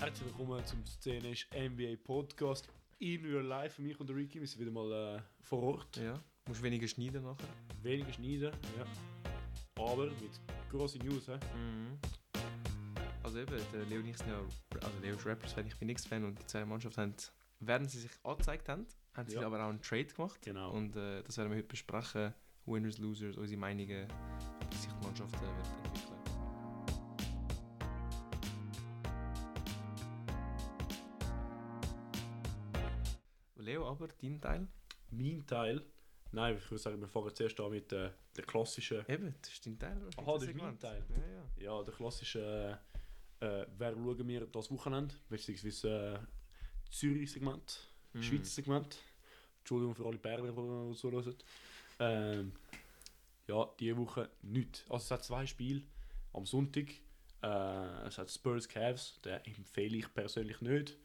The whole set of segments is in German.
Herzlich willkommen zum Szenisch NBA Podcast in real life für mich und der Ricky. Wir sind wieder mal äh, vor Ort. Ja, musst weniger schneiden nachher. Weniger schneiden, ja. Aber mit grossen News, hä? Mhm. Also eben, der Leo und ich sind ja, also Leo ist Rappers-Fan, ich bin Knicks-Fan und die zwei Mannschaften haben, während sie sich angezeigt haben, haben sie Ja. aber auch einen Trade gemacht. Genau. Und äh, das werden wir heute besprechen. Winners, Losers, unsere Meinungen, wie sich die Mannschaft äh, dein Teil? Mein Teil, nein, ich würde sagen, wir fangen zuerst an mit äh, der klassischen, Eben, das ist dein Teil. Aha, das ist mein Teil. Ja, ja. ja, der klassische, äh, äh, wer schauen wir das Wochenende, beziehungsweise äh, Zürich-Segment, Mhm. Schweizer Segment. Entschuldigung für alle Berner, die zuhören. Ähm, ja, diese Woche nichts. Also es hat zwei Spiele am Sonntag. Äh, es hat Spurs Cavs, den empfehle ich persönlich nicht.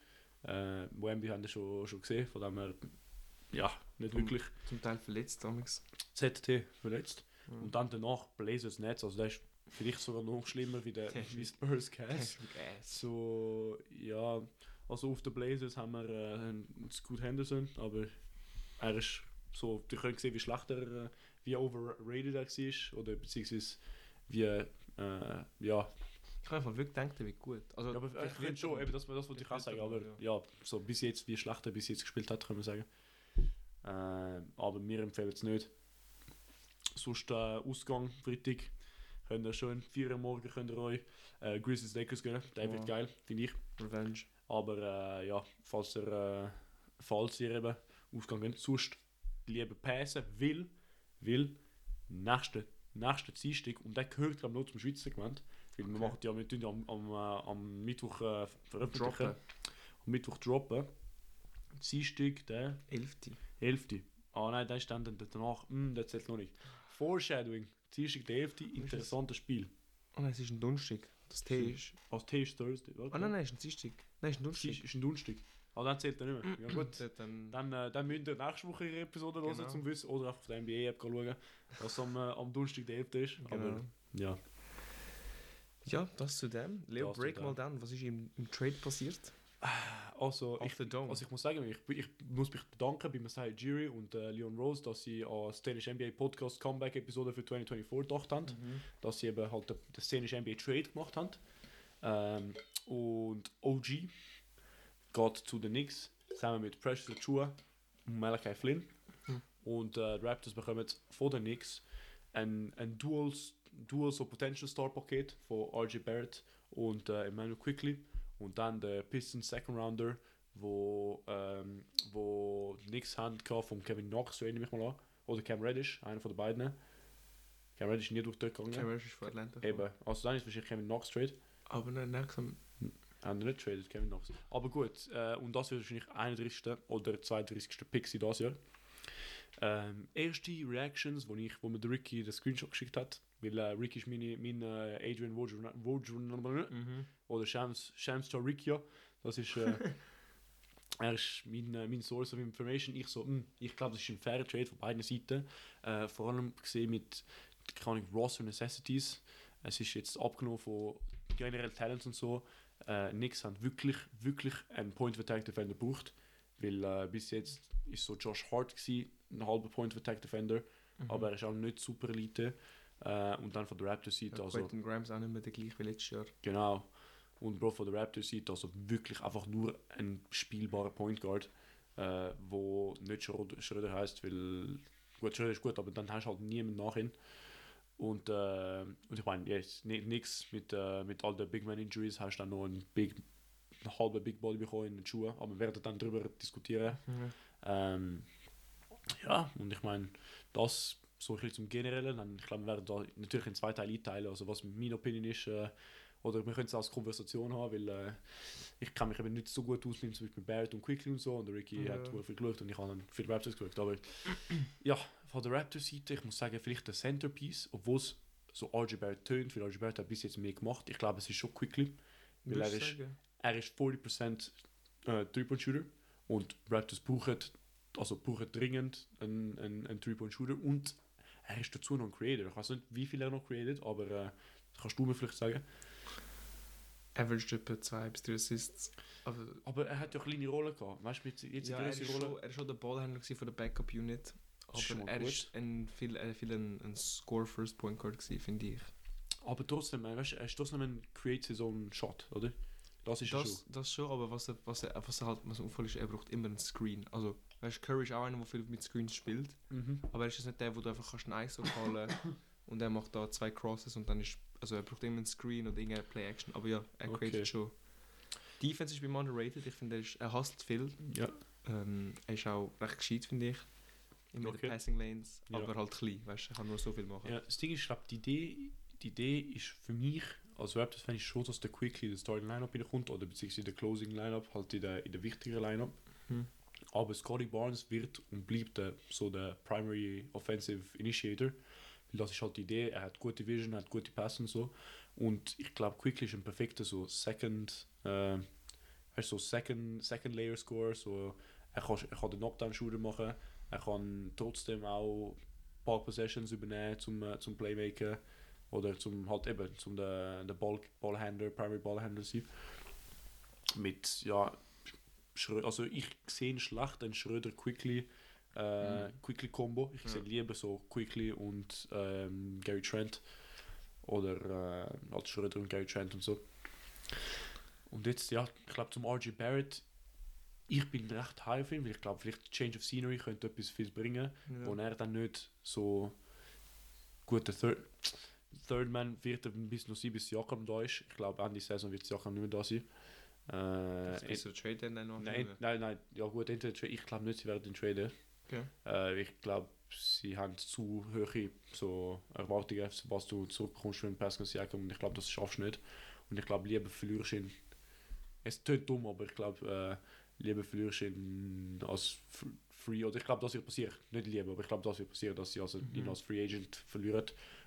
Äh, Wemby haben wir schon, schon gesehen, von dem her ja, nicht Vom- wirklich Zum Teil verletzt, damals. ZT verletzt. Mhm. Und dann danach Blazers Netz, also der ist vielleicht sogar noch schlimmer wie der wie Spurs. Gas. So, ja, also auf den Blazers haben wir äh, Scoot Henderson, aber er ist so, ihr könnt sehen, wie schlecht er, äh, wie overrated er war, oder beziehungsweise wie, äh, ja, Ich habe einfach wirklich gedacht, er wird gut. Also, ja aber ich finde schon, eben, das, das wollte ich auch sagen, aber er, ja, so bis jetzt, wie schlecht er bis jetzt gespielt hat, können wir sagen. Äh, aber wir empfehlen es nicht. Sonst äh, Ausgang, Freitag, könnt ihr schön, 4 Uhr morgen könnt ihr euch äh, Grizzlies Lakers gönnen, der wird Ja. geil, finde ich. Revenge. Aber äh, ja, falls ihr, äh, falls ihr eben Ausgang geht, sonst lieber passen, will, will, nächste, nächste Dienstag, und der gehört glaube ich noch zum Schweizer Segment, weil wir Okay. machen ja, wir tun ja am, am, äh, am Mittwoch äh, veröffentlichen, Droppen. am Mittwoch droppen. Dienstag, der 11. 11. Ah nein, der ist dann dann danach, hm, das zählt noch nicht. Foreshadowing, Dienstag, der 11. interessantes Spiel. Oh nein, es ist ein Donnerstag. Das T ist. Als T ist Thursday, oder? Oh nein, nein, es ist ein Dienstag. Nein, es ist ein Es ist, Donnerstag. ein Donnerstag. Ah, dann zählt er nicht mehr. Ja gut. Dann, Dann, äh, dann müsst ihr nächste Woche ihre Episode hören, Genau. zum Wissen. Oder einfach auf der NBA-App schauen, was am, äh, am Donnerstag der 11. ist. Genau. Aber ja, ja, das zu dem. Leo, Das break mal down. Was ist im, im Trade passiert? Also Off ich, dome. also ich muss sagen, ich, ich muss mich bedanken bei Masai Jiri und äh, Leon Rose, dass sie an Danish NBA Podcast Comeback-Episode für 2024 gedacht haben. Mhm. Dass sie eben halt den, Danish NBA Trade gemacht haben. Ähm, und OG geht zu den Knicks zusammen mit Precious Achua und Malachi Flynn. Mhm. Und äh, die Raptors bekommen von den Knicks ein, ein Dual, Dual so Potential Star Paket von RJ Barrett und äh, Emmanuel Quickly. Und dann der Pistons Second Rounder, wo, ähm, wo die Knicks haben von Kevin Knox, so nehme ich mal an. Oder Cam Reddish, einer von den beiden. Cam Reddish ist nie durch gegangen. Cameron ist von Atlanta. Eben, also dann ist wahrscheinlich Kevin Knox Trade. Aber nein, langsam. Haben wir nicht traded, Kevin Knox. Aber gut, äh, und das wird wahrscheinlich 31. oder 32. Pick sein dieses Jahr. Ähm, erste Reactions, wo, ich, wo mir der Ricky den Screenshot geschickt hat, weil äh, Ricky ist meine, mein äh, Adrian Wojna- Wojna- Mhm. Oder Shams, Shams Riccia. Das ist, äh, er ist mein, äh, mein Source of Information. Ich so, hm, ich glaube, das ist ein fairer Trade von beiden Seiten. Äh, vor allem gesehen mit keine Ahnung, Roster Necessities. Es ist jetzt abgenommen von generell Talents und so. Äh, Knicks haben wirklich, wirklich einen Point of Attack Defender gebraucht. Weil äh, bis jetzt ist so Josh Hart gewesen, ein halber Point of Attack Defender, Mhm. aber er ist auch nicht super Elite. Äh, und dann von der Raptors Seite, Ja, also Quentin Grimes auch nicht mehr der gleiche wie letztes Jahr. Genau. Und Bro von der Raptors sieht also wirklich einfach nur ein spielbarer Point Guard, äh, wo nicht Schröder, Schröder heißt, weil gut Schröder ist gut, aber dann hast du halt niemanden nach ihm. Und, äh, und ich meine, jetzt nichts mit, äh, mit all den Big Man Injuries hast du dann noch einen Big, einen halben Big Body bekommen in den Schuhen, aber wir werden dann darüber diskutieren. Ähm, ja, und ich meine, das so ein bisschen zum Generellen. Dann, ich glaube, wir werden da natürlich in zwei Teile einteilen, also was meine Opinion ist. Äh, oder wir können es als Konversation haben, weil äh, ich kann mich eben nicht so gut ausnehmen, zum Beispiel mit Barrett und Quickly und so. Und Ricky Ja. hat viel geschaut und ich habe dann für die Raptors geschaut. Aber ja, von der Raptors-Seite, ich muss sagen, vielleicht der Centerpiece, obwohl es so RJ Barrett tönt, weil RJ Barrett hat bis jetzt mehr gemacht. Ich glaube, es ist schon Quickly. Weil er ist, er ist 40% äh, Three-Point-Shooter und Raptors brauchen, also brauchen dringend einen, einen, einen Three-Point-Shooter und er ist dazu noch ein Creator. Ich weiß nicht, wie viel er noch created, aber äh, kannst du mir vielleicht sagen? Averaged etwa 2 bis 3 Assists. Aber Aber er hat ja eine kleine Rolle gehabt. Weißt du, jetzt, ja, er ist, Rolle. schon, er ist schon der Ballhändler von der Backup-Unit. Aber er gut. ist ein, viel, äh, viel ein, ein Score-First Point Guard gewesen, finde ich. Aber trotzdem, äh, weißt, er ist trotzdem ein Create His Own Shot, oder? Das ist Das, schon. das schon, aber was er, was er, was er halt was auffällt, ist, er braucht immer einen Screen. Also, weißt, Curry ist auch einer, der viel mit Screens spielt. Mhm. Aber er ist jetzt nicht der, wo du einfach kannst einen ISO callen und er macht da zwei Crosses und dann ist. Also er braucht immer einen Screen oder irgendeine Play-Action. Aber ja, er Okay. created schon. Defense ist bei ihm underrated. Ich finde, er, ist- er hasst viel. Ja. Ähm, er ist auch recht gescheit, finde ich. Immer in Okay. den Passing Lanes, Ja. aber halt klein, weißt er kann nur so viel machen. ja. Das Ding ist, ich glaube, die Idee, die Idee ist für mich, als Raptors fände ich schon, dass der Quickly der Starting Lineup kommt oder beziehungsweise der Closing Lineup, halt in der, in der wichtigeren Lineup. Hm. Aber Scotty Barnes wird und bleibt der, so der Primary Offensive Initiator. Das ist halt die Idee, er hat gute Vision, er hat gute Pässe und so. Und ich glaube, Quickly ist ein perfekter so Second, äh, so Second, Second Layer Score. So, er, kann, er kann den Knockdown-Shooter machen, er kann trotzdem auch ein paar Possessions übernehmen zum, äh, zum Playmaker. Oder zum halt eben zum der, der Ball, Ballhändler, Primary Ballhändler sein. Mit, ja, Schrö also ich sehe schlecht einen Schröder Quickly äh, Mhm. Quickly Combo. Ich Ja. sehe lieber so Quickly und ähm, Gary Trent oder äh, als Schröder und Gary Trent und so. Und jetzt ja, ich glaube zum RG Barrett. Ich bin recht high auf ihn, weil ich glaube, vielleicht Change of Scenery könnte etwas viel bringen, Ja. wo er dann nicht so gut der Third, Third Man wird, bis noch sein, bis Jakam da ist. Ich glaube, Ende Saison wird Jakam nicht mehr da sein. Äh, ist so Trade dann noch. Nein, nein, nein, ja gut, entweder ich glaube nicht, sie werden den traden. Okay. Äh, ich glaube, sie haben zu hohe so Erwartungen, was du zurückkommst für einen Pascal Siakam und ich glaube, das schaffst du nicht. Und ich glaube, lieber verlierst du ihn. Es tönt dumm, aber ich glaube, äh, lieber verlierst du ihn als Free, oder ich glaube, das wird passieren. Nicht lieber, aber ich glaube, das wird passieren, dass sie also Mhm. ihn als Free Agent verlieren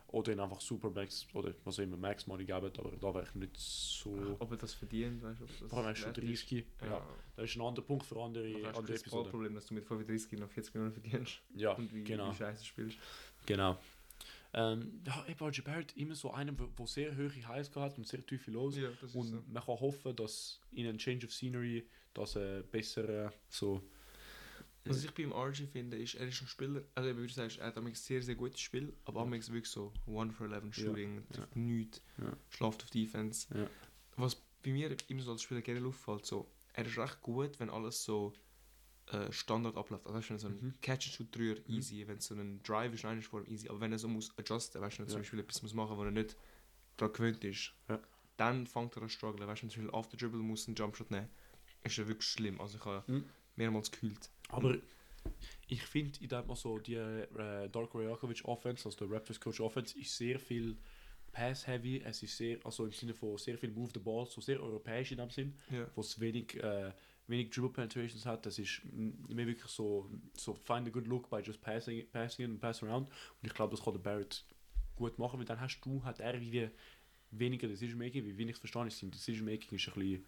oder ihn einfach Super Max oder was auch immer Max Money geben, aber da wäre ich nicht so. Ob er das verdient, weißt du? ob das Vor allem er ist schon wert ist. 30. Ja. Ja. Das ist ein anderer Punkt für andere, andere das Episoden. Problem, dass du mit 35 noch 40 Millionen verdienst Ja, und wie, genau. wie scheiße spielst. Genau. Ähm, ja, eben RJ Barrett immer so einer, der sehr hohe Highs hat und sehr tiefe Lows. Ja, das und man kann hoffen, dass in einem Change of Scenery das äh, bessere so. Was ich beim RG finde, ist, er ist ein Spieler, also wie du sagst, er hat ein sehr, sehr gutes Spiel, aber Ja. ja. wirklich so 1 for 11 Shooting, ja. trifft nichts, Ja. schläft auf Defense. Ja. Was bei mir immer so als Spieler gerne auffällt, so, er ist recht gut, wenn alles so äh, Standard abläuft. Also weißt du, wenn so ein Mhm. Catch-and-Shoot-Dreier Mhm. easy, wenn so ein Drive ist, einer ist vor allem easy, aber wenn er so muss adjusten, weißt du, wenn er Ja. zum Beispiel etwas muss machen, wo er nicht daran gewöhnt ist, Ja. dann fängt er an zu strugglen. Weißt du, wenn er zum Beispiel auf der Dribble muss einen Jumpshot nehmen, ist er wirklich schlimm. Also ich habe Mhm. Mehrmals gekühlt. Aber ich finde, ich denke mal so, die äh, Darko Rajakovic Offense, also der Raptors Coach Offense, ist sehr viel Pass-heavy. Es ist sehr, also im Sinne von sehr viel Move the Ball, so sehr europäisch in dem Sinn. Ja. wo es wenig, äh, wenig Dribble Penetrations hat. Das ist mehr wirklich so, so find a good look by just passing, passing and pass around. Und ich glaube, das kann der Barrett gut machen, weil dann hast du, hat er wie weniger Decision Making, wie wenig verstanden ist. Decision Making ist ein bisschen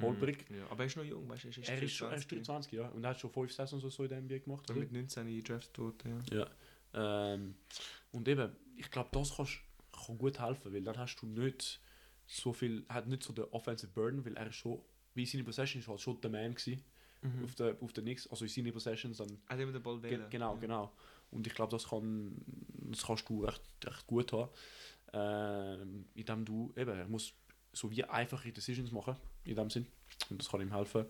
holprig. Ja, aber er ist noch jung, weißt du, er ist, Er ist, schon, er ist 23. 23, ja. Und er hat schon 5 Saisons oder so in der NBA gemacht. Und oder? mit 19 gedraftet worden, ja. Ja. Ähm, und eben, ich glaube, das kannst, kann gut helfen, weil dann hast du nicht so viel, hat nicht so den Offensive Burden, weil er ist schon, wie seine Possession ist halt schon der Man gewesen. Mhm. auf der, auf der Nix, also in seine Possessions dann. Hat immer den Ball wählen. genau, ja. genau. Und ich glaube, das, kann, das kannst du recht, recht gut haben. Ähm, indem du eben, er muss so wie einfache Decisions machen, in dem Sinn. Und das kann ihm helfen.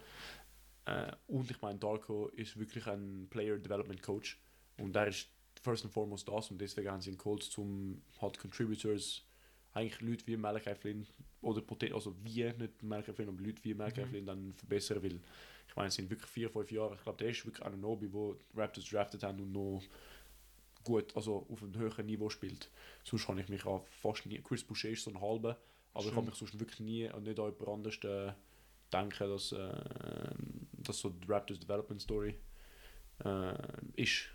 Äh, und ich meine, Darko ist wirklich ein Player Development Coach. Und der ist first and foremost das. Und deswegen haben sie ihn geholt, zum halt Contributors, eigentlich Leute wie Malachi Flynn, oder poten- also wie, nicht Malachi Flynn, aber Leute wie Malachi Mhm. Flynn dann verbessern will. Ich meine, es sind wirklich vier, fünf Jahre. Ich glaube, der ist wirklich ein Nobi, wo Raptors drafted haben und noch gut, also auf einem höheren Niveau spielt. Sonst kann ich mich auch fast nie. Chris Boucher ist so ein halber, aber ich kann Stimmt. mich sonst wirklich nie und nicht an jemand anderes äh, denken, dass, äh, dass so die Raptors Development Story äh, ist.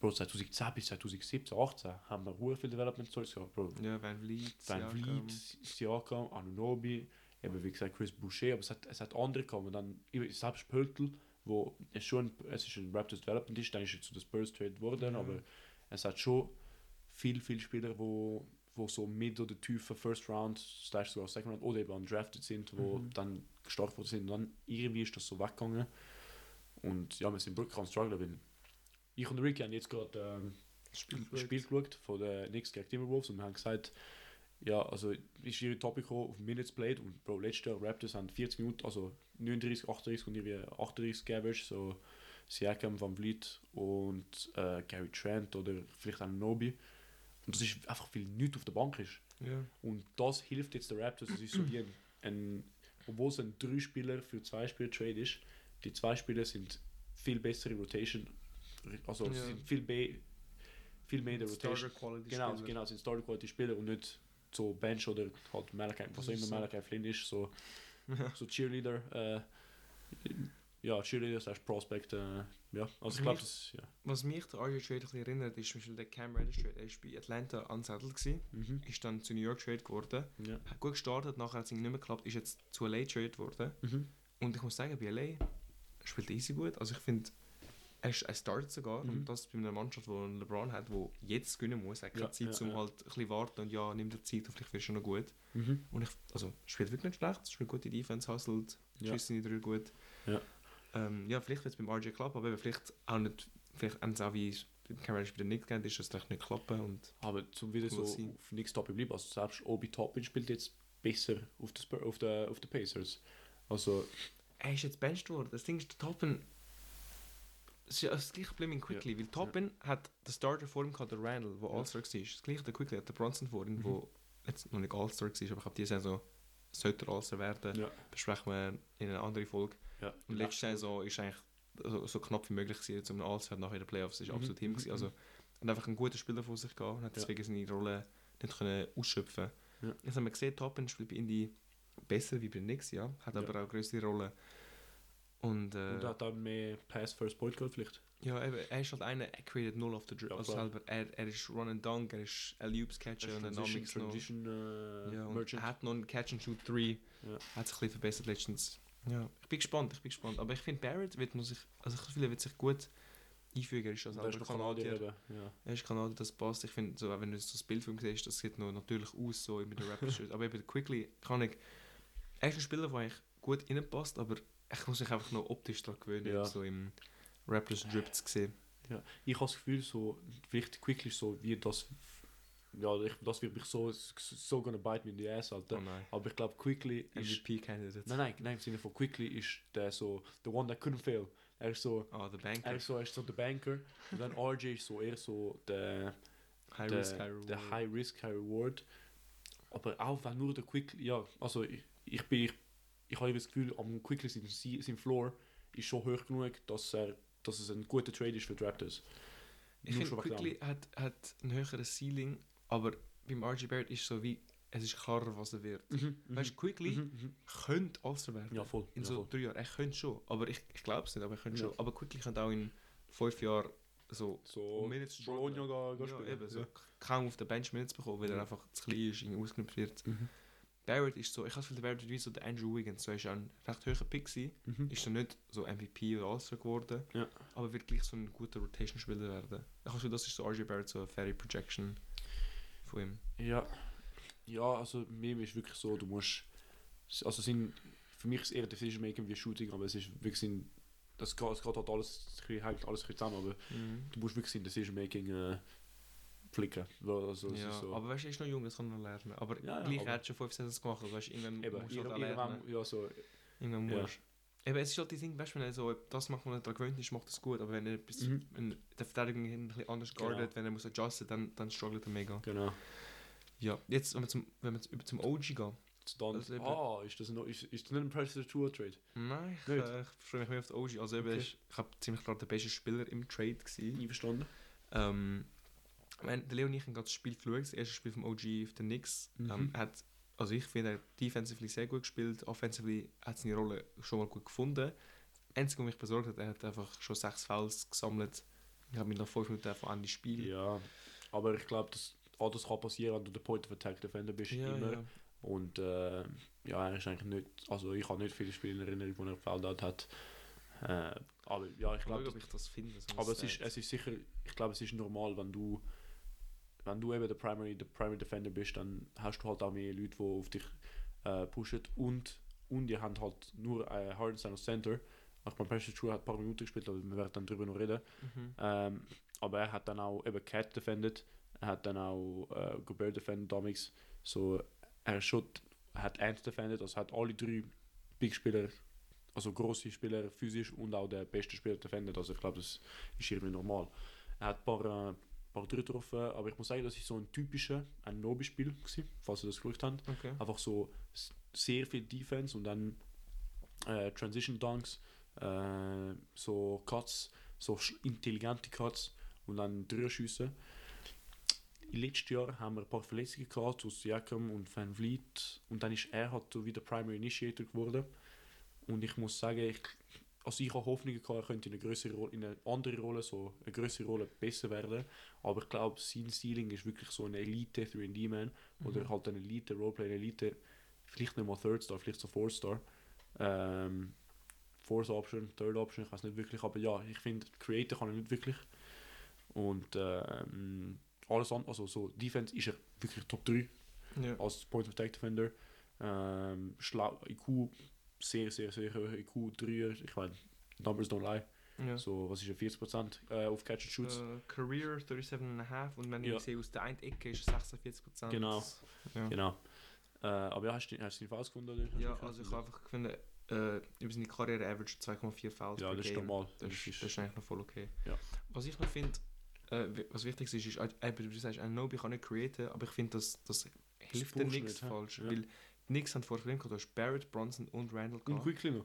Bro, 2010 bis 2017, 18 haben wir sehr viele Development Stories gehabt. Bro, Ja, Van Vliet, Van. Vliet, Siakam, Anunobi, eben wie gesagt Chris Boucher, aber es hat, es hat andere gekommen. Dann selbst Pöltl, wo es schon es ist ein Raptors Development ist, dann ist er zu den Spurs Trade worden, Ja. aber es hat schon viel, viel Spieler, wo, wo so mit oder tiefer First Round, slash sogar Second Round oder eben undrafted sind, wo Mhm. dann gestartet worden sind. Und dann irgendwie ist das so weggegangen. Und ja, wir sind wirklich am strugglen, weil ich und der Ricky haben jetzt gerade ähm, Spiel ein Spiel geschaut von den Knicks gegen Timberwolves und wir haben gesagt, ja, also ist ihre Topic auf Minutes Played und Bro, letztes Jahr Raptors haben 40 Minuten, also 39, 38 und irgendwie 38 Average, so Siakam, Van Vliet und äh, Gary Trent oder vielleicht auch Nobi. Und das ist einfach, weil nichts auf der Bank ist. Ja. Und das hilft jetzt den Raptors. Es ist so wie ein, ein obwohl es ein drei Spieler für zwei Spieler Trade ist, die zwei Spieler sind viel bessere Rotation. Also Ja. sind viel, be, viel mehr der Rotation. Genau, Spieler. genau, sind Starter Quality Spieler und nicht so Bench oder halt Malachi, was auch Das immer so. Malachi Flynn ist, so, so Cheerleader, äh, ja, Cheerleader slash Prospect, äh, ja, also ich Was glaube, mich- das, ja. Was mich der RJ Trade ein bisschen erinnert, ist zum Beispiel der Cam Reddish Trade. Er war bei Atlanta unsettled, gewesen, Mhm. ist dann zu New York Trade geworden. Ja. Hat gut gestartet, nachher hat es nicht mehr geklappt, ist jetzt zu LA Trade geworden. Mhm. Und ich muss sagen, bei LA spielt er easy gut. Also ich finde, er, er startet sogar. Mhm. Und das bei einer Mannschaft, die einen LeBron hat, wo jetzt gewinnen muss. Er hat keine Ja, Zeit, ja, um ja. halt ein bisschen warten und ja, nimmt er Zeit und vielleicht wird es schon noch gut. Mhm. Und ich, also, spielt wirklich nicht schlecht, spielt gute Defense, hustelt, schießt seine drei gut. Ja. Ähm, ja, vielleicht wird es beim RJ klappen, aber vielleicht auch nicht, vielleicht haben sie auch wie beim Cameron den Knicks gegeben ist, es vielleicht nicht klappen und Aber zum wieder so see. auf nichts Topic bleiben, also selbst Obi Toppin spielt jetzt besser auf den auf der, auf Pacers. Also, er ist jetzt benched worden. Das Ding ist, der Toppen. Es ist ja das gleiche Problem in Quickly, weil Toppen hat den Starter vor ihm gehabt, der Randall, der Ja. All-Star war. Das gleiche der Quickly hat der Bronson vor ihm, Mhm. wo jetzt noch nicht All-Star war, aber ich glaube, diese Saison sollte er All-Star werden. ja. Besprechen wir in einer anderen Folge. ja. Und letzte Saison ist eigentlich so, so knapp wie möglich gewesen, zum All-Star nachher in den Playoffs. War Mhm. absolut ihm. gewesen. Also, er hat einfach einen guten Spieler vor sich gehabt und hat Ja. deswegen seine Rolle nicht können ausschöpfen Ja. Jetzt haben wir gesehen, Toppen spielt bei Indy besser wie bei Nix, ja. Hat Ja. aber auch größere Rolle. Und, äh, Und hat dann mehr Pass First Point gehabt vielleicht. ja, eben, er ist halt einer, er created null auf der Dribble. Ja, also selber, er, er ist Run and Dunk, er ist Alley-Oops Catcher und dann Transition, noch. Transition äh, Ja, und Merchant. er hat noch einen Catch and Shoot 3. Ja. Hat sich ein bisschen verbessert letztens. Ja, ich bin gespannt, ich bin gespannt. Aber ich finde, Barrett wird man sich, also ich finde, er wird sich gut einfügen. Er ist also noch Kanadier eben. Ja. Er ist Kanadier, das passt. Ich finde, so, wenn du so das Bild von ihm siehst, das sieht noch natürlich aus, so mit der Raptors. aber eben Quickly kann ich, er ist ein Spieler, der eigentlich gut reinpasst, aber ich muss mich einfach noch optisch daran gewöhnen, Ja. so im Raptors Drip zu sehen. Ja. Ich habe das Gefühl, so, vielleicht Quickly so wie das. Ja, ich, das wird mich so, so gonna bite me in the ass, Alter. Oh. Aber ich glaube, Quickly ist. MVP-Candidate. Nein, nein, nein, im Sinne von Quickly ist der so, the one that couldn't fail. Er ist so, der er Banker. ist so, er ist so der Banker. Und dann RJ ist so eher so der, High der, Risk, High Reward. der High Risk, High Reward. Aber auch wenn nur der Quickly, ja, also ich, ich bin, ich, ich habe das Gefühl, am Quickly sein, sein Floor ist schon hoch genug, dass, er, dass es ein guter Trade ist für die Raptors. Ich finde. Quickly hat, hat ein höheres Ceiling, aber beim RG Barrett ist so wie, es ist klarer, was er wird. Mhm, mhm, Weißt du, Quickly mhm, mhm. könnte All-Star werden. Ja, voll. In ja, so voll. drei Jahren. Er könnte schon, aber ich, ich glaube es nicht, aber er könnte Ja. schon. Aber Quickly könnte auch in fünf Jahren so So, Minutes Bologna gehen ja, spielen. eben, so kaum auf der Bench Minutes bekommen, weil er einfach zu klein ist, irgendwie ausgenutzt wird. Mhm. Barrett ist so, ich habe das Gefühl, der Barrett ist wie so der Andrew Wiggins, so er ist ein recht hoher Pick gewesen, Mhm. ist dann nicht so MVP oder All-Star geworden, Ja. aber wird gleich so ein guter Rotation-Spieler werden. Ich habe das Gefühl, das ist so RJ Barrett, so eine faire Projection von ihm. Ja. Ja, also mir ist wirklich so, du musst. Also sind, für mich ist es eher Decision Making wie Shooting, aber es ist wirklich sein. Das geht, es geht halt alles, es hängt alles ein zusammen, aber du musst wirklich sein Decision Making äh, flicken. Also, ja, so. aber weißt du, er ist noch jung, das kann noch lernen. Aber Ja, ja, gleich, aber- er hat schon fünf Saisons gemacht, also weißt irgendwann Eben, musst du halt lernen. ja, so, Irgendwann musst. Eben, es ist halt die Ding, weißt du, wenn er so das macht, was er daran gewöhnt ist, macht das gut. Aber wenn er etwas, Mhm. wenn der Verteidigung ein bisschen anders Genau. guardet, wenn er muss adjusten, dann, dann struggelt er mega. genau. Ja, jetzt, wenn wir zum, wenn wir über zum OG gehen. Dann, Also eben- ah, ist das, noch, ist, ist das nicht ein Predator Tour Trade? Nein, ich, äh, ich freue mich mehr auf den OG. Also eben, Okay. ist, ich habe ziemlich klar der beste Spieler im Trade gewesen. Einverstanden? Ähm, ich meine, der Leo und ich haben gerade das Spiel geschaut, das erste Spiel vom OG auf den Knicks. Mhm. Ähm, hat, also ich finde, er hat defensively sehr gut gespielt, offensively hat seine Rolle schon mal gut gefunden. Einzige, was mich besorgt hat, er hat einfach schon sechs Fouls gesammelt. Ich habe mich nach fünf Minuten von Ende Spiel. Ja, aber ich glaube, dass all das kann passieren, wenn du der Point of Attack Defender bist. ja, immer. ja. Und äh, ja, er ist eigentlich nicht, also ich habe nicht viele Spiele in Erinnerung, die er gefällt hat. Äh, aber ja, ich Ich glaube, ich das finde. so aber es ist, es ist sicher, ich glaube, es ist normal, wenn du wenn du eben der Primary, der Primary Defender bist, dann hast du halt auch mehr Leute, die auf dich äh, pushen und, und die haben halt nur äh, Hardenstein als Center. Ich meine, Precious True hat ein paar Minuten gespielt, aber wir werden dann darüber noch reden. Mhm. Ähm, aber er hat dann auch eben Cat defended, er hat dann auch äh, Gobert defended damals. So, er schon, hat Ant defended, also hat alle drei Big Spieler, also große Spieler physisch und auch der beste Spieler defended. Also ich glaube, das ist irgendwie normal. Er hat ein paar, äh, drei getroffen, aber ich muss sagen, das ist so ein typischer ein Nobi-Spiel falls ihr das geschaut habt. Okay. Einfach so sehr viel Defense und dann äh, Transition Dunks, äh, so Cuts, so intelligente Cuts und dann Dreierschüsse. Im letzten Jahr haben wir ein paar Verletzungen gehabt, aus Siakam und Van Vliet und dann ist er halt so wieder Primary Initiator geworden und ich muss sagen, ich, also ich habe Hoffnungen gehabt, er könnte in eine größere Rolle, in eine andere Rolle, so eine größere Rolle besser werden, aber ich glaube, sein Ceiling ist wirklich so ein Elite 3D-Man oder Mhm. halt ein Elite Roleplayer, Elite, vielleicht nicht mal Third Star, vielleicht so Fourth Star. Ähm, Fourth Option, Third Option, ich weiß nicht wirklich, aber ja, ich finde, Creator kann er nicht wirklich. Und ähm, alles andere, also so Defense ist er wirklich Top 3 Ja. als Point of Attack Defender. Ähm, schlau, IQ sehr, sehr, sehr hoch, IQ 3, ich meine, Numbers don't lie. ja. So, was ist er, 40% äh, auf Catch and Shoots? Äh, Career 37,5 und wenn Ja. ich sehe, aus der einen Ecke ist es 46%. Genau. Ja, Genau. Äh, aber ja, hast du, hast du ihn falsch gefunden? Oder? Ja also ich habe einfach gefunden, äh, über seine Karriere average 2,4 Fouls Ja, per das ist Game. normal. Das, Das ist, das ist eigentlich noch voll okay. Ja. Was ich noch finde, äh, was wichtig ist, ist, äh, du sagst, Anobi kann nicht createn, aber ich finde, das, das hilft den pusht Knicks nicht, hä? falsch. Ja. Weil die Knicks haben vor dem gehabt, du hast Barrett, Bronson und Randall Und gehabt. Quickly noch.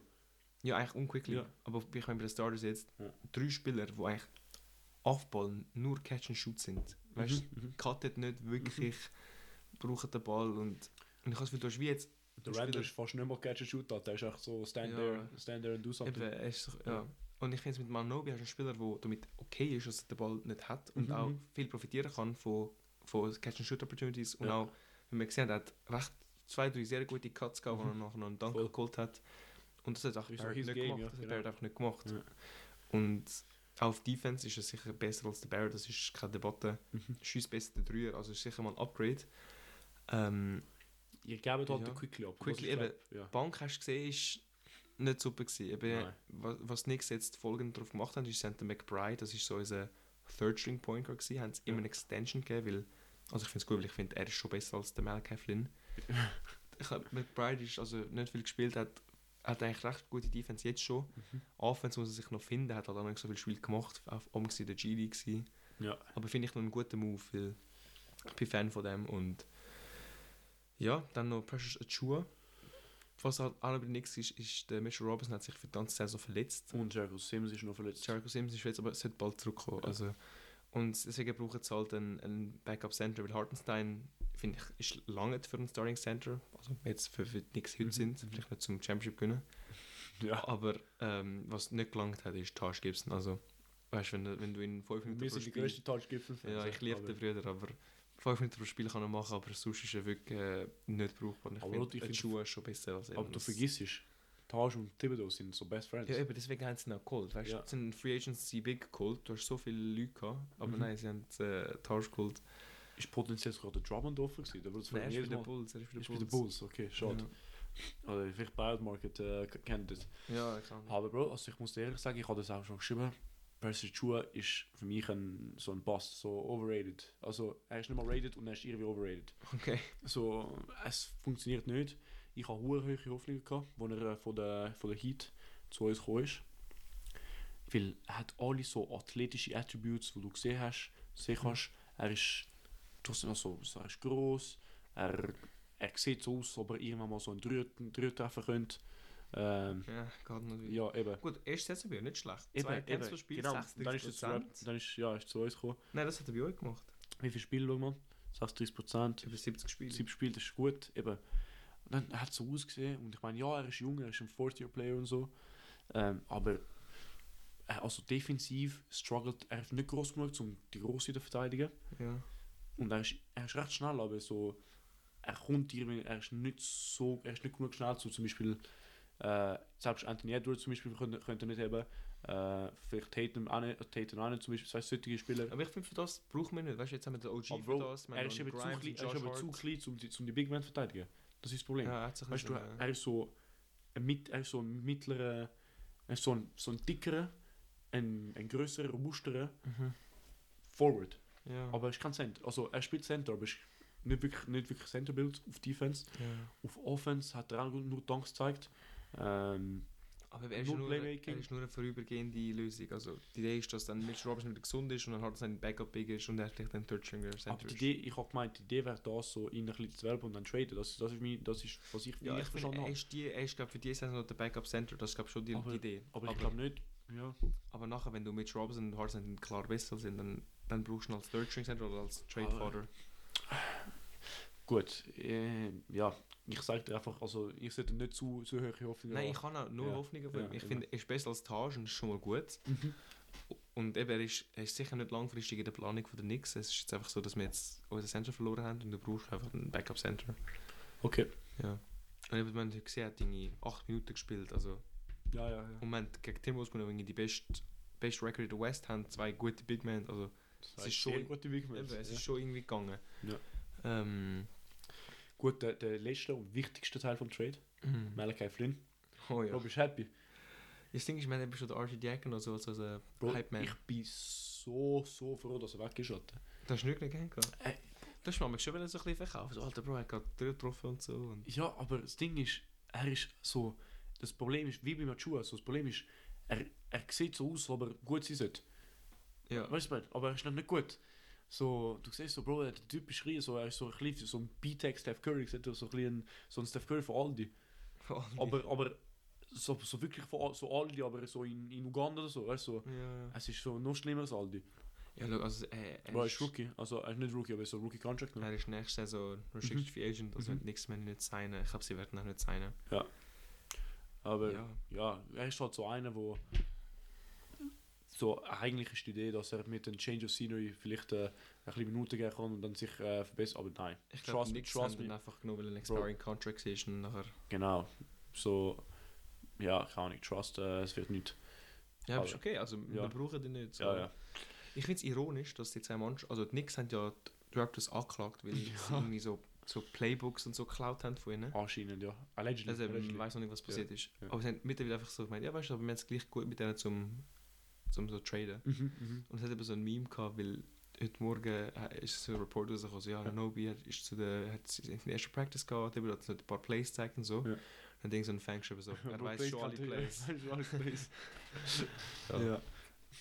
Ja, eigentlich unquickly. Ja. Aber ich meine, bei den Starters jetzt Ja. drei Spieler, die eigentlich Offball nur Catch and Shoot sind. Weißt du, Mhm, mhm. cuttet nicht wirklich, brauchen den Ball und, und ich habe das Gefühl, wie jetzt Der Randall ist fast nicht mehr Catch and Shoot, der ist echt so stand, Ja. there, stand there and do something. Eben, ist ja. Ja. Und ich finde, mit Manobi hast du einen Spieler, der damit okay ist, dass er den Ball nicht hat und Mhm. auch viel profitieren kann von, von Catch-and-Shoot-Opportunities. Und Ja. auch, wie man gesehen hat recht zwei, drei sehr gute Cuts gehabt, wo er nachher noch einen Dunk Voll. geholt hat. Und das hat auch auch Barrett nicht game, gemacht. ja, das hat genau. Barrett einfach nicht gemacht. Ja. Und auch auf Defense ist er sicher besser als der Barrett, das ist keine Debatte. Mhm. Schießt besser der Dreier, also ist sicher mal ein Upgrade. Ähm, Ihr gebt halt Ja. den Quickly ab. Quickly eben. Ja. Bank hast du gesehen, ist nicht super gewesen. Eben, was, was Knicks jetzt folgend darauf gemacht haben, ist sie haben den McBride, das ist so unser Third String Point Guard gewesen, haben sie Ja. eine Extension gegeben, weil, also ich finde es gut, weil ich finde, er ist schon besser als der Malachi Flynn. ich hab, McBride ist also nicht viel gespielt, hat, hat eigentlich recht gute Defense jetzt schon. Mhm. Offense muss er sich noch finden, hat halt auch nicht so viel Spiel gemacht, auf in der G-League gewesen. Ja. Aber finde ich noch einen guten Move, weil ich bin Fan von dem und ja, dann noch Precious Achua. Was halt auch bei nichts ist, ist der Mitchell Robinson hat sich für die ganze Saison verletzt. Und Jericho Sims ist noch verletzt. Jericho Sims ist verletzt, aber es sollte bald zurückkommen. Ja. Also, und deswegen braucht es halt einen, einen Backup-Center, weil Hartenstein, finde ich, ist lange für einen Starting-Center. Also jetzt für, für die Knicks heute Mhm, sind, vielleicht nicht zum Championship gewinnen. Ja. Aber ähm, was nicht gelangt hat, ist Taj Gibson. Also, weißt du, wenn, du- wenn du in 5 Minuten Wir sind die Spiel... grössten Touchgipfel. Ja, ich liebe den Brüder, aber 5 Minuten pro Spiel kann er machen, aber sonst ist er wirklich äh, nicht brauchbar. Ich Aber finde, ich die finde- Schuhe schon besser als Aber du vergisst, Taj und Thibodeau sind so Best Friends. Ja, eben, deswegen haben sie ihn auch geholt. Weißt du, Ja. haben Free Agency Big geholt, du hast so viele Leute gehabt, aber Mhm. nein, sie haben äh, Taj geholt. Ist potenziell sogar der Drummond offen gewesen? Der wird Nein, er ist Mal- den Bulls, er ist bei den Bulls. Okay, schade. Oder vielleicht Buyout Market äh, kennt das. Ja, ja klar. Aber Bro, also ich muss dir ehrlich sagen, ich habe das auch schon geschrieben. Percy Chua ist für mich ein, so ein Boss, so overrated. Also er ist nicht mal rated und er ist irgendwie overrated. Okay. So, es funktioniert nicht. Ich habe hohe hohe Hoffnungen gehabt, als er äh, von der, von der Heat zu uns gekommen ist. Weil er hat alle so athletische Attributes, die du gesehen hast, sehen kannst. Er ist trotzdem noch so, so er ist gross, er, er sieht so aus, ob er irgendwann mal so einen Dreier Dreier treffen könnte. Ähm, Ja, geht natürlich. ja, eben. Gut, erste bei nicht schlecht. Eben, Zwei eben, pro Spiel, genau. 36 Dann ist, es zu, dann ist, ja, ist zu uns gekommen. Nein, das hat er bei euch gemacht. Wie viele Spiele schauen wir? 36 Prozent. Über 70 Spiele. Sieben Spiele, das ist gut. Eben. Und dann er hat es so ausgesehen. Und ich meine, ja, er ist jung, er ist ein Fourth-Year-Player und so. Ähm, aber äh, also defensiv struggelt er nicht groß genug, um die Grosse zu verteidigen. Ja. Und er ist, er ist recht schnell, aber so. Er kommt irgendwie, er ist nicht so, er ist nicht genug schnell, so zum Beispiel. Äh, selbst Anthony Edwards zum Beispiel könnte, könnte nicht haben. Äh, vielleicht Tatum auch nicht, Tatum auch nicht zum Beispiel, zwei solche Spieler. Aber ich finde, für das brauchen wir nicht. Weißt du, jetzt haben wir den OG Aber für das. er ist eben zu Grimes klein, er ist eben zu klein, um die, um die Big Man zu verteidigen. Das ist das Problem. Ja, er weißt du, er ist so ein, mit, er ist so ein mittlerer, er ist so ein, so ein dickerer, ein, ein größerer, robusterer Mhm. Forward. Ja. Aber er ist kein Center. Also er spielt Center, aber ist nicht wirklich, nicht wirklich Center-Build auf Defense. ja. Auf Offense hat er auch nur Dunks gezeigt. Ähm, Aber er ist, Nur er ist nur eine vorübergehende Lösung. Also die Idee ist, dass dann Mitch Robinson wieder gesund ist und dann hat er seinen Backup big ist und er vielleicht dann Third Stringer aber Center die ist. Idee, ich habe gemeint, die Idee wäre das, so ihn ein bisschen zu developen und dann traden. Das, das, ist, mein, das ist, was ich, Ja, ich ich verstanden er habe. ist, die, er ist glaub, für die Saison noch der Backup Center, das ist glaube schon die, Aber- die Idee. Aber ich glaube nicht. Ja. aber nachher, wenn du Mitch Robinson und Harden klar besser sind, dann, dann brauchst du ihn als Third String Center oder als Trade Fodder. Gut, äh, ja, ich sage dir einfach, also ich sollte nicht zu, zu hohe Hoffnungen Nein, ich kann auch nur Ja. Hoffnungen von Ja. Ich finde, er ist besser als ist schon mal gut. Mhm. Und eben, er ist, er ist sicher nicht langfristig in der Planung von der Knicks. Es ist jetzt einfach so, dass wir jetzt unseren Center verloren haben und du brauchst einfach einen Backup Center. Okay. Ja. Und eben, man hat gesehen, er hat irgendwie 8 Minuten gespielt. Also Ja, ja, ja. im Moment gegen Timberwolves gewonnen, irgendwie die beste best Record in der West haben, zwei gute Big Men. Also Das ist schon- gute Big Man. eben, es ist schon irgendwie gegangen. Ja. Ähm, Gut, der, der letzte und wichtigste Teil vom Trade, mhm. Malachi Flynn. oh Ja. Bro, bist du happy? Das Ding ist, haben eben schon den RG Diakono so als ein Bro, Hype-Man. ich bin so, so froh, dass er weg ist. Alter. Das hast du nicht gehabt. Äh. Das ist mir schon wieder so ein bisschen verkauft. So, Alter Bro, er hat gerade getroffen und so. Und Ja, aber das Ding ist, er ist so. Das Problem ist, wie bei Machua, so das Problem ist, er, er sieht so aus, als ob er gut sein sollte. ja. Weißt du, aber er ist noch nicht gut. So, du siehst so, Bro, der Typ ist schrie, so, er ist so ein bisschen so ein B-Tech Steph Curry, so ein bisschen so ein Steph Curry von Aldi. Aber, aber so, so wirklich von so Aldi, aber so in, in Uganda oder so, weißt du, so, ja. es ist so noch schlimmer als Aldi. Ja, schau, also er, er, Bro, er ist Rookie, also er ist nicht Rookie, aber er ist so Rookie Contract. Ne? er ist nächste Saison Restricted Free Agent, also Mhm. mhm. nichts mehr nicht signen. Ich glaube, sie werden auch nicht signen. Aber Ja. ja, er ist halt so einer, wo so eigentlich ist die Idee, dass er mit dem Change of Scenery vielleicht äh, ein bisschen Minuten gehen kann und dann sich äh, verbessert. Aber nein, Ich glaube, nichts trust haben ihn einfach genommen, weil er ein expiring Contract ist und nachher... genau. So, ja, keine Ahnung, Trust, äh, es wird nicht. Ja, aber ist okay, also ja. wir brauchen ihn nicht. So. Ja, ja. Ich finde es ironisch, dass die zwei Mannschaften... Also die Knicks haben ja die Raptors angeklagt, weil sie irgendwie so, so Playbooks und so geklaut haben von ihnen. Anscheinend, ja. Allegedly. Also eben, allegedly. ich weiß noch nicht, was passiert ist. ja. Aber sie haben mittlerweile einfach so gemeint, ja weißt du, aber wir haben es gleich gut mit denen zum, zum so traden. Mhm, mhm. Und es hat eben so ein Meme gehabt, weil heute Morgen äh, ist so ein Report rausgekommen, so, ja, Ja. Nobi hat, ist zu der, hat in die erste Practice gehabt, der hat so ein paar Plays gezeigt und so. Ja. Dann denkt so ein Fan geschrieben, so, er weiß schon alle Plays. weiß schon alle Plays. Ja. ja.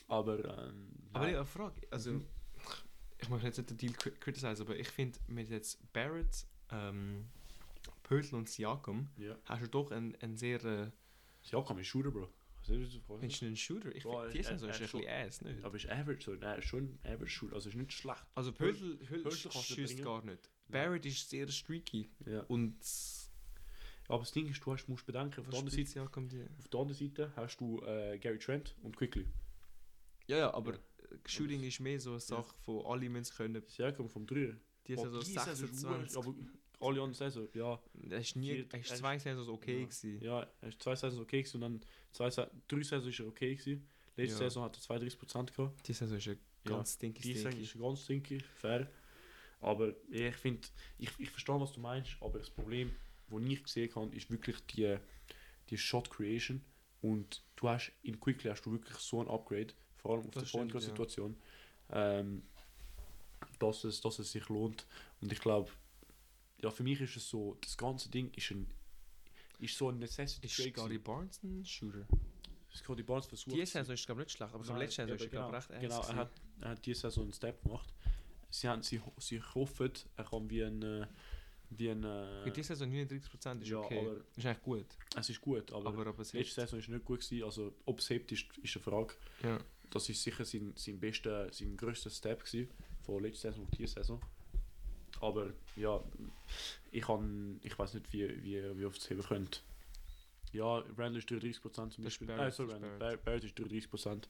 Aber, ähm, Aber ja, eine Frage, also, Mhm. Ich möchte jetzt nicht den Deal criticizen, aber ich finde, mit jetzt Barrett, ähm, Pötl und Siakam, ja. hast du doch einen, einen sehr, äh, kann man Shooter, Bro. Was ist das? findest du einen Shooter? Ich finde, die er ist ein ist bisschen ass, nicht? Aber ist average so? Nein, ist schon ein average Shooter. Also ist nicht schlecht. Also du schießt gar nicht. Barrett ist sehr streaky Ja. und Aber das Ding ist, du hast, musst bedenken, auf der, anderen Seite, Siakam auf der anderen Seite hast du äh, Gary Trent und Quickly. Ja, ja, aber Ja. Shooting ist mehr so eine Sache, von alle müssen es können. Siakam vom Dreier. Die Saison die Saison ist 26. Aber alle anderen Saison, ja. Er ist nie, Vier- er ist er zwei Saisons okay Ja. gewesen. Ja, er ist zwei Saisons okay gewesen und dann zwei, drei Saisons ist er okay gewesen. Letzte Ja. Saison hat er 32% gehabt. Die Saison ist ja ganz stinky, Die Saison ist ganz stinky, fair. Aber ja, ich finde, ich, ich verstehe, was du meinst, aber das Problem, das ich gesehen habe, ist wirklich die, die Shot Creation. Und du hast in Quickly hast du wirklich so ein Upgrade, vor allem auf Das der Point ja. Ähm, dass, es, dass es sich lohnt. Und ich glaube, ja, für mich ist es so, das ganze Ding ist ein ist so ein Necessity Ist Trade Scotty. Barnes ein Shooter? Scotty Barnes versucht Die Saison ist glaube ich nicht schlecht, aber Nein, letzte Saison ist eben, er glaube ich recht Genau, er hat, er hat diese Saison einen Step gemacht. Sie, haben, sie, sie hoffen, er kann wie ein. äh, Wie ein äh, diese Saison 39% ist ja, okay. aber ist eigentlich gut. es ist gut, aber, Aber, aber es letzte Saison ist nicht gut gewesen. Also, ob es hebt, ist, ist eine Frage. Ja. Das ist sicher sein, sein bester, sein grösster Step gewesen, von letzter Saison auf diese Saison. Aber ja, ich, kann, ich weiß nicht, wie, wie, wie oft es heben könnte. Ja, Randall ist 33% zum Beispiel. Barrett, Äh, Randall. Barrett. Barrett ist 33%.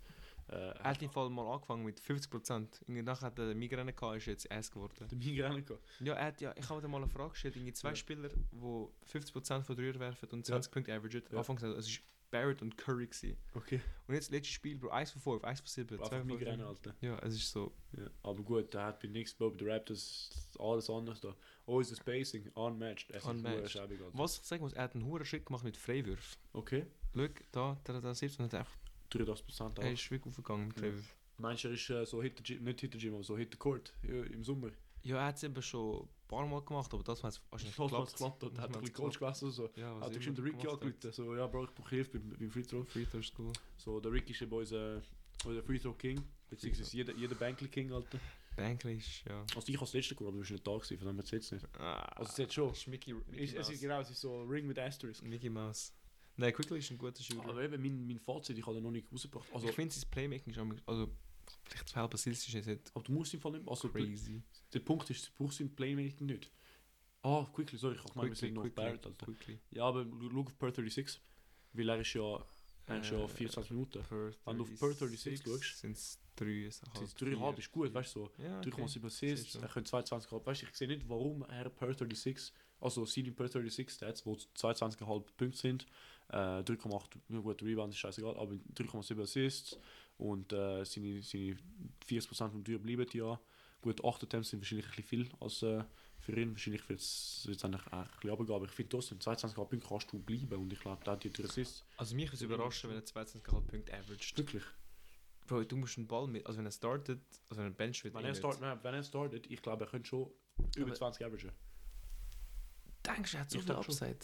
Äh, Er hat im Fall mal angefangen mit 50%. Irgendwie nachher hat er Migräne gehabt, ist jetzt S geworden. der Migräne gehabt. Ja, er hat ja, ich habe dir mal eine Frage gestellt. Irgendwie zwei Ja. Spieler, die 50% von Dreier werfen und 20 Punkte averagen. Ja. Anfangs, also es ist Barrett und Curry gewesen. Okay. Und jetzt letztes Spiel, Bro, 1 von 5, 1 von 7, Einfach 2 von Migräne, 5. Alter. Ja, es ist so. Ja. Aber gut, der hat bei nichts bei den Raptors alles anders da. Oh, ist das Spacing unmatched. Es ist Unmatched. verdammt schäbig. Was ich sagen muss, er hat einen hohen Schritt gemacht mit Freiwürfen. Okay. Schau, da, der da 17 hat einfach, 83% er auch. ist wirklich aufgegangen mit. Freiwürfen. Meinst du, er ist äh, so Gym, nicht Hit the Gym, aber so Hit the Court im Sommer? Ja, er hat es eben schon ein paar Mal gemacht, aber das hat es wahrscheinlich Das hat geklappt. geklappt und Das hat ein bisschen Coach gewesen oder so. Ja, Hat bestimmt den Ricky angerufen, so, ja, Bro, ich brauche Hilfe beim, beim Free Throw. Free Throw School. So, der Ricky ist eben unser, unser Free Throw King, beziehungsweise jeder, jeder Bankly King, Alter. Bankly ist, ja. Also ich als letzter geworden, aber du bist nicht da gewesen, von dem erzählt es nicht. Ah, Also es jetzt schon. ist Mickey, Mickey Ist, es Mouse. ist, genau, es ist so Ring mit Asterisk. Mickey Mouse. Nein, Quickly ist ein guter Shooter. Aber eben, mein, mein Fazit, ich habe ihn noch nicht rausgebracht. Also, ich finde sein Playmaking ist also vielleicht zwei basistisch ist nicht aber du musst im Fall nicht, also crazy. der Punkt ist, du brauchst im Playmaking nicht. Ah, quickly, sorry, ich meine, wir sind noch Barrett, Alter. quickly. Ja, aber schau auf Per 36, weil er ist ja, er ist ja Äh, 24 Minuten. Per Wenn du auf Per 36 schaust, sind es drei, Das ist 3,5 ist gut, weißt du, so. Ja, okay. 3,7 Assists, er könnte 22 halb. Weißt du, ich sehe nicht, warum er per 36, also seine per 36 Stats, wo 22,5 Punkte sind, äh, 3,8, ja gut, Rebound ist scheißegal, aber 3,7 Assists und äh, seine, seine 40% vom Tür bleiben ja. Gut, 8 Attempts sind wahrscheinlich ein bisschen viel als äh, für ihn. Wahrscheinlich wird es eigentlich ein bisschen runtergehen, aber ich finde trotzdem, 22,5 Punkte kannst du bleiben und ich glaube, der hat die drei Assists. Also mich würde es überraschen, wenn er 22,5 Punkte averaged. Wirklich. Bro, du musst einen Ball mit, also wenn er startet, also wenn er bench wird, Wenn eh er, nicht. start, nein, wenn er startet, ich glaube, er könnte schon über Aber- 20 averagen. Denkst du, er hat so viel. Upside?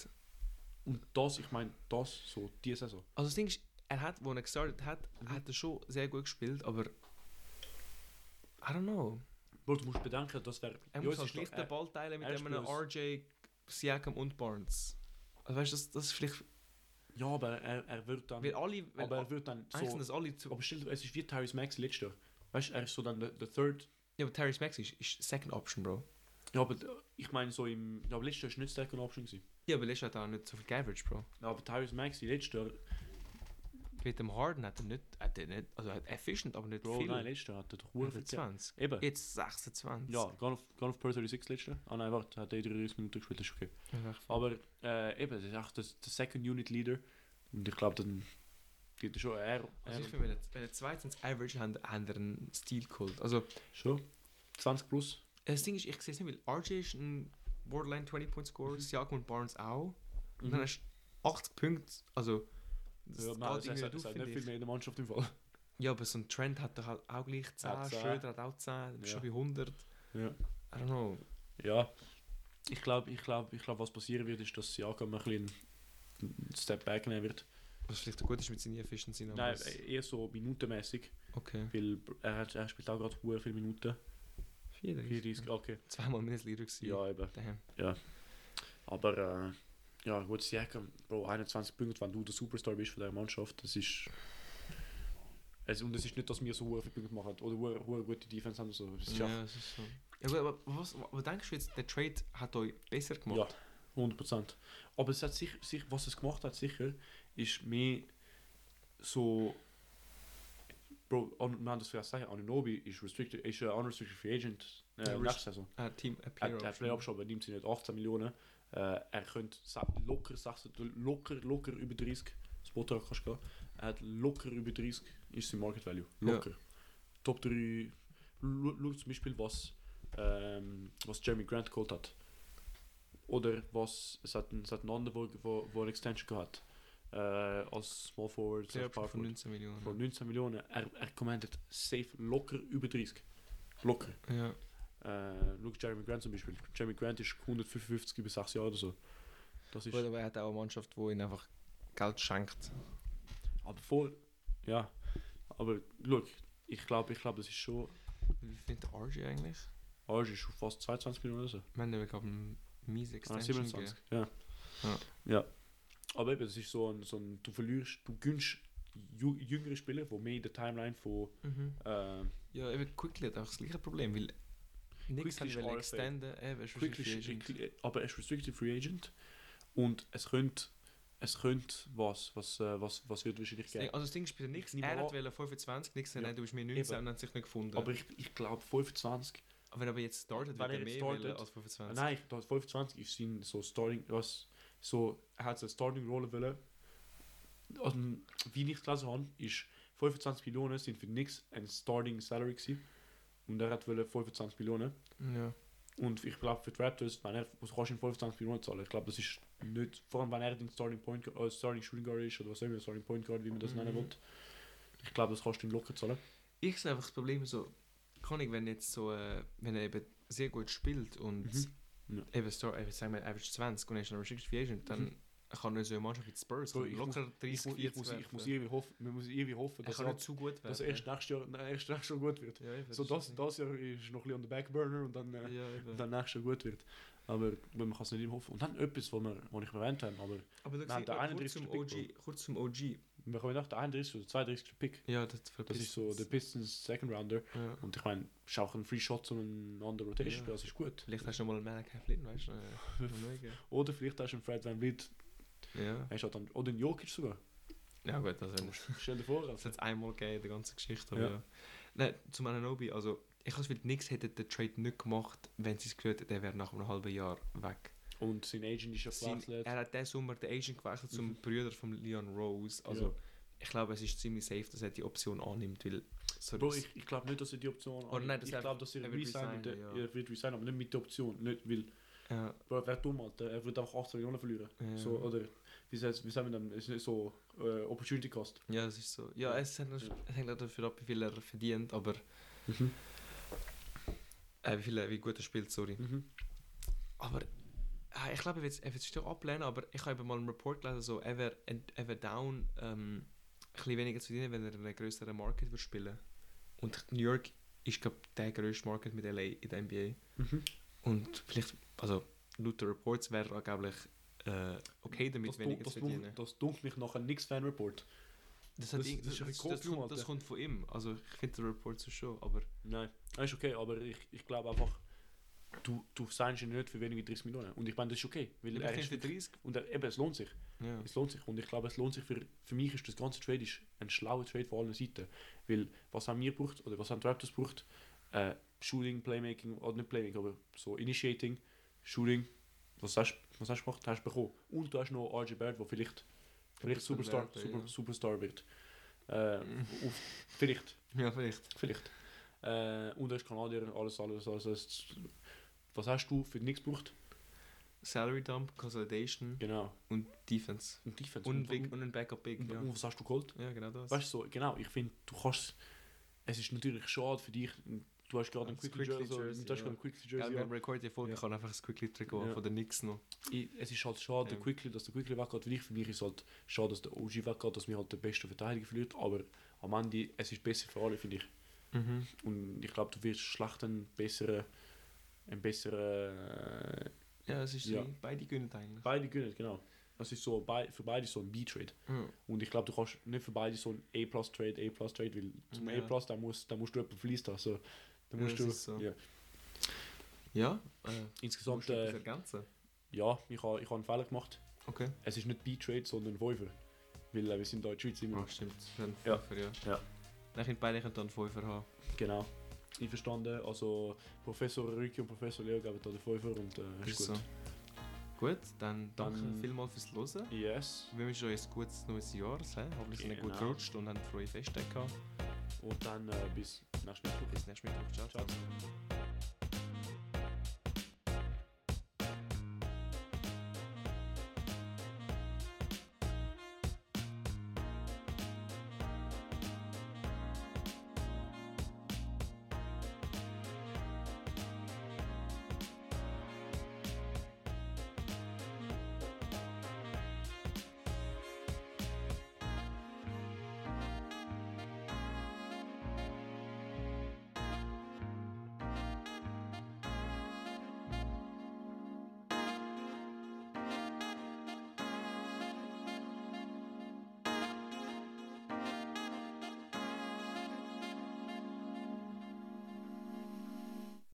Und das, ich meine, das so, die Saison. Also das Ding ist, er hat, wo er gestartet hat, Mhm. hat er schon sehr gut gespielt, aber I don't know. Bro, du musst bedenken, das wäre. Er muss halt schlicht den Ball teilen mit einem RJ, Siakam und Barnes. Also weißt du, das, das ist vielleicht, Ja, aber er, er wird dann. weil alle, weil aber er wird dann so. das alle zu... Aber stell dir, es ist wie Tyrese Maxey letztes Jahr. Weißt du, er ist so dann der, der Third. Ja, aber Terrence Maxey ist, ist Second Option, Bro. Ja, aber ich meine, so im. Ja, aber letztes Jahr ist nicht Second Option. Gewesen. Ja, aber letztes Jahr hat er auch nicht so viel geaveraged, Bro. Ja, aber Tyrese Maxey letztes Jahr. Mit dem Harden hat er nicht, hat er nicht also hat efficient, aber nicht Bro, viel. nein, letztes Jahr hat er doch Ruhe 20. Eben. Jetzt 26. Ja, gone auf, gone auf Per 36 letztes Jahr. Ah nein, warte, hat er 33 Minuten gespielt, das ist okay. Ja. Aber äh, eben, das ist echt der, der Second Unit Leader. Und ich glaube, dann geht er schon. Er, Also ich finde, wenn er, wenn er 22 Average haben, haben er einen Stil geholt. Also schon 20 plus. das Ding ist, ich sehe es nicht, weil RJ ist ein Borderline 20 Point Scorer, Mhm. Siakam und Barnes auch. Und Mhm. dann hast du 80 Punkte, also das Ja, geht man, hat, nicht hat viel mehr in der Mannschaft im Fall. Ja, aber so ein Trend hat doch halt auch gleich 10, Hat 10. Schröder hat auch 10, du bist Ja. schon bei 100. Ja. I don't know. Ja. Ich glaube, ich glaub, ich glaub, was passieren wird, ist, dass Siakam ein bisschen einen Step back nehmen wird. Was vielleicht gut ist mit seiner Efficiency. Nein, es- eher so minutenmäßig, Okay. weil er, hat, er spielt auch gerade viele Minuten. 34. 34, okay. Zweimal Mindestleader gewesen. Ja, eben. Damn. Aber äh, ja, gut, Siakam, Bro, 21 Punkte, wenn du der Superstar bist von der Mannschaft, das ist. Es, und es ist nicht, dass wir so viele Punkte machen oder sehr gute Defense haben. So. Es ist Ja, es ist so. Ja, gut, aber was, was denkst du jetzt, der Trade hat euch besser gemacht? Ja, 100%. Aber es hat sich, sich, was es gemacht hat, sicher, ist mehr so. Bro, An- wir haben das vielleicht sagen, Anunobi ist, restricted, ist ein unrestricted free agent äh, Ja, nächste Saison. Äh, Team äh, Er Player hat- er hat Option. Aber nimmt sie nicht 18 Millionen. Er könnte sa- locker, 16, locker, locker über 30 Spotter kannst du gehen. Er hat locker über 30 ist sein Market Value. Locker. Top 3. Schau zum Beispiel, was, ähm, was Jeremy Grant geholt hat. Oder was es hat, es hat einen anderen, wo, wo, wo eine Extension gehabt äh, als Small Forward, Player als Power von Forward. 19 Millionen. Von 19 Millionen. Er, er commandet safe locker über 30. Locker. Ja. Äh, schau Jeremy Grant zum Beispiel. Jeremy Grant ist 155 über 6 Jahre oder so. Das ist, Gut, aber er hat auch eine Mannschaft, die ihn einfach Geld schenkt. aber voll. Ja. Aber schau, ich glaube, ich glaub, das ist schon. Wie findet RJ eigentlich? Arsch ist schon fast 22 Millionen oder so. Wir haben glaube eine miese Ah, Extension 27. gegeben. Ja. Ja. ja. Aber eben, das ist so ein, so ein du verlierst, du gönnst jüngere Spieler, die mehr in der Timeline von. Mhm. Äh, Ja, eben Quickly hat auch das gleiche Problem, weil nichts haben extenden. Eben, ist Quickly Free Agent. aber er ist Restricted Free Agent. Und es könnte. Es könnte was, was, äh, was, was wird wahrscheinlich geben. Also das Ding ist bei nichts. Er hat an. wollte 25, nichts Ja. ja. du bist mir 19 Eben. und hat sich nicht gefunden. Aber ich, ich glaube 25 Aber wenn er aber jetzt startet, wird er mehr startet- als 25. Nein, ich dachte 25 ist sein so Starting, was so, er hat eine Starting Rolle wollen also, wie ich gelesen habe, ist 25 Millionen sind für nix ein Starting Salary gewesen. Und er hat wollte 25 Millionen. Ja. Und ich glaube, für die Raptors, wenn er, was ihm 25 Millionen zahlen? Ich glaube, das ist nicht, vor allem wenn er den Starting Point äh, Starting Shooting Guard ist, oder was auch immer, Starting Point Guard, wie man das Mhm. nennen will. Ich glaube, das kannst du ihm locker zahlen. Ich sehe einfach das Problem so, kann ich, wenn jetzt so, äh, wenn er eben sehr gut spielt und Mhm. Ja. eben, Star, eben sagen wir, Average 20 und er ist noch Restricted Free Agent, dann Mhm. Kann er so eine Mannschaft wie die Spurs Bro, ich locker Ich, 30, muss- ich, 40 muss, ich muss irgendwie hoffen, man muss irgendwie hoffen, dass er, nicht zu gut werden. dass er erst nächstes Jahr, nein, erst nächstes Jahr gut wird. ja, So, das, das Jahr ist noch ein bisschen on the backburner und dann, äh, Ja, dann nächstes Jahr gut wird. Aber man kann es nicht immer hoffen. Und dann etwas, was wir, was ich erwähnt habe, aber Aber Nein, der man 31. kurz zum Pick, OG, kurz zum OG. wir kommen nach der 31. oder 32. Pick. Ja, das, Das ist so der Pistons Second Rounder. Ja. Und ich meine, ist auch ein Free Shot zu einem anderen Rotation, Ja. das ist gut. Vielleicht hast du noch mal einen Malachi Flynn, weißt du? Oder vielleicht hast du einen Fred Van Vliet, ja. hast du dann, oder einen Jokic sogar. ja, gut, das wäre Stell dir vor. Das Also. hat es einmal gegeben in der ganzen Geschichte. Aber Ja. ja. Nein, zum Ananobi, also ich habe das Gefühl, nix hätte den Trade nicht gemacht, wenn sie es gehört hätten, der wäre nach einem halben Jahr weg. Und sein Agent ist ja gewechselt. er hat diesen Sommer den Agent gewechselt zum Mhm. Bruder von Leon Rose. Also Ja. ich glaube, es ist ziemlich safe, dass er die Option annimmt, weil so Bro, das- ich, ich glaube nicht, dass er die Option Oder nein, das Ich er- glaube, dass er, er wird resignen resignen, ja. er wird resignen, aber nicht mit der Option. Nicht, weil, ja, Bro, wer dumm, Alter. Er wird auch 18 Millionen verlieren. Ja. So, oder, wie, sagt- wie sagen wir dann, es ist so äh, Opportunity Cost. ja, es ist so. Ja, es hängt, Ja. es hängt auch dafür ab, wie viel er verdient, aber Mhm. äh, wie, viel, wie gut er spielt, sorry. Mhm. Aber äh, ich glaube, er wird es doch ablehnen, aber ich habe mal einen Report gelesen, so, er wäre wär down, ähm, ein bisschen weniger zu verdienen, wenn er in einem größeren Market würde spielen. Und New York ist, glaube ich, der grösste Market mit LA in der NBA. Mhm. Und vielleicht, also laut den Reports wäre er angeblich äh, okay damit, das, weniger das, zu das, verdienen. das dunkelt mich nach einem Nix-Fan-Report. Das, das- das das, das, Kopium, kommt, das kommt von ihm. Also ich finde den Report so schon, aber Nein, das ist okay, aber ich, ich glaube einfach, du, du signst ihn nicht für weniger 30 Millionen. Und ich meine, das ist okay. Weil ich er ist für 30. und er, eben, es lohnt sich. Ja. Es lohnt sich. Und ich glaube, es lohnt sich für, für mich ist das ganze Trade ist ein schlauer Trade von allen Seiten. Weil was haben wir braucht, oder was haben die Raptors braucht, äh, Shooting, Playmaking, oder nicht Playmaking, aber so Initiating, Shooting, was hast was hast du gemacht? Hast du bekommen. Und du hast noch RJ Barrett, der vielleicht, vielleicht Superstar, werden, Super, ja. Superstar wird. Äh, auf, vielleicht. ja, vielleicht. Vielleicht. Äh, und er ist Kanadier, alles, alles, alles, alles. Was hast du für nichts gebraucht? Salary Dump, Consolidation Genau. und Defense. Und Defense. Und, und, und ein Backup Big. und, Ja, und was hast du geholt? ja genau das. Weißt du, so, genau, ich finde, du kannst. Es ist natürlich schade für dich. Du hast gerade Ja, ein das Quickly Jersey. So, Jersey, du hast ja. gerade ein Quickly Jersey. wir Ja, Record die Folge, Ja. ich kann einfach das Quickly Trikot Ja. von den Knicks noch. Ich, es ist halt schade, der Ja. Quickly, dass der Quickly weggeht. Für dich, für mich ist es halt schade, dass der OG weggeht, dass wir halt den besten Verteidiger verliert. Aber am Ende, es ist besser für alle, finde ich. Mhm. Und ich glaube, du wirst schlecht einen besseren. Einen besseren. Äh, Ja, es ist Ja. so, beide gönnen eigentlich. beide gönnen, genau. Das ist so, bei, für beide so ein B-Trade. Ja. Und ich glaube, du kannst nicht für beide so ein A-Plus-Trade, A-Plus-Trade, weil zum Ja. A-Plus, da musst, da musst du jemanden verliest. Also, da Ja, musst das du, so. ja. Ja, äh, Insgesamt, musst du etwas äh, ergänzen? ja, ich habe ich ha einen Fehler gemacht. Okay. Es ist nicht B-Trade, sondern Fünfer. Weil äh, wir sind da in der Schweiz immer Ah, noch. stimmt. Dann Ja. Fünfer, ja. Ja. Dann können beide können dann Fünfer haben. Genau. Einverstanden. Also, Professor Rüki und Professor Leo geben da den Fünfer und äh, ist gut. so. Gut, dann danke Dann- vielmals fürs Hören. Yes. Wir wünschen euch ein gutes neues Jahr. Hoffentlich sind ihr gut Genau. gerutscht und habt frohe Feste gehabt. Und dann äh, bis nächstes Mal. Bis nächstes Mittwoch. Ciao. Ciao.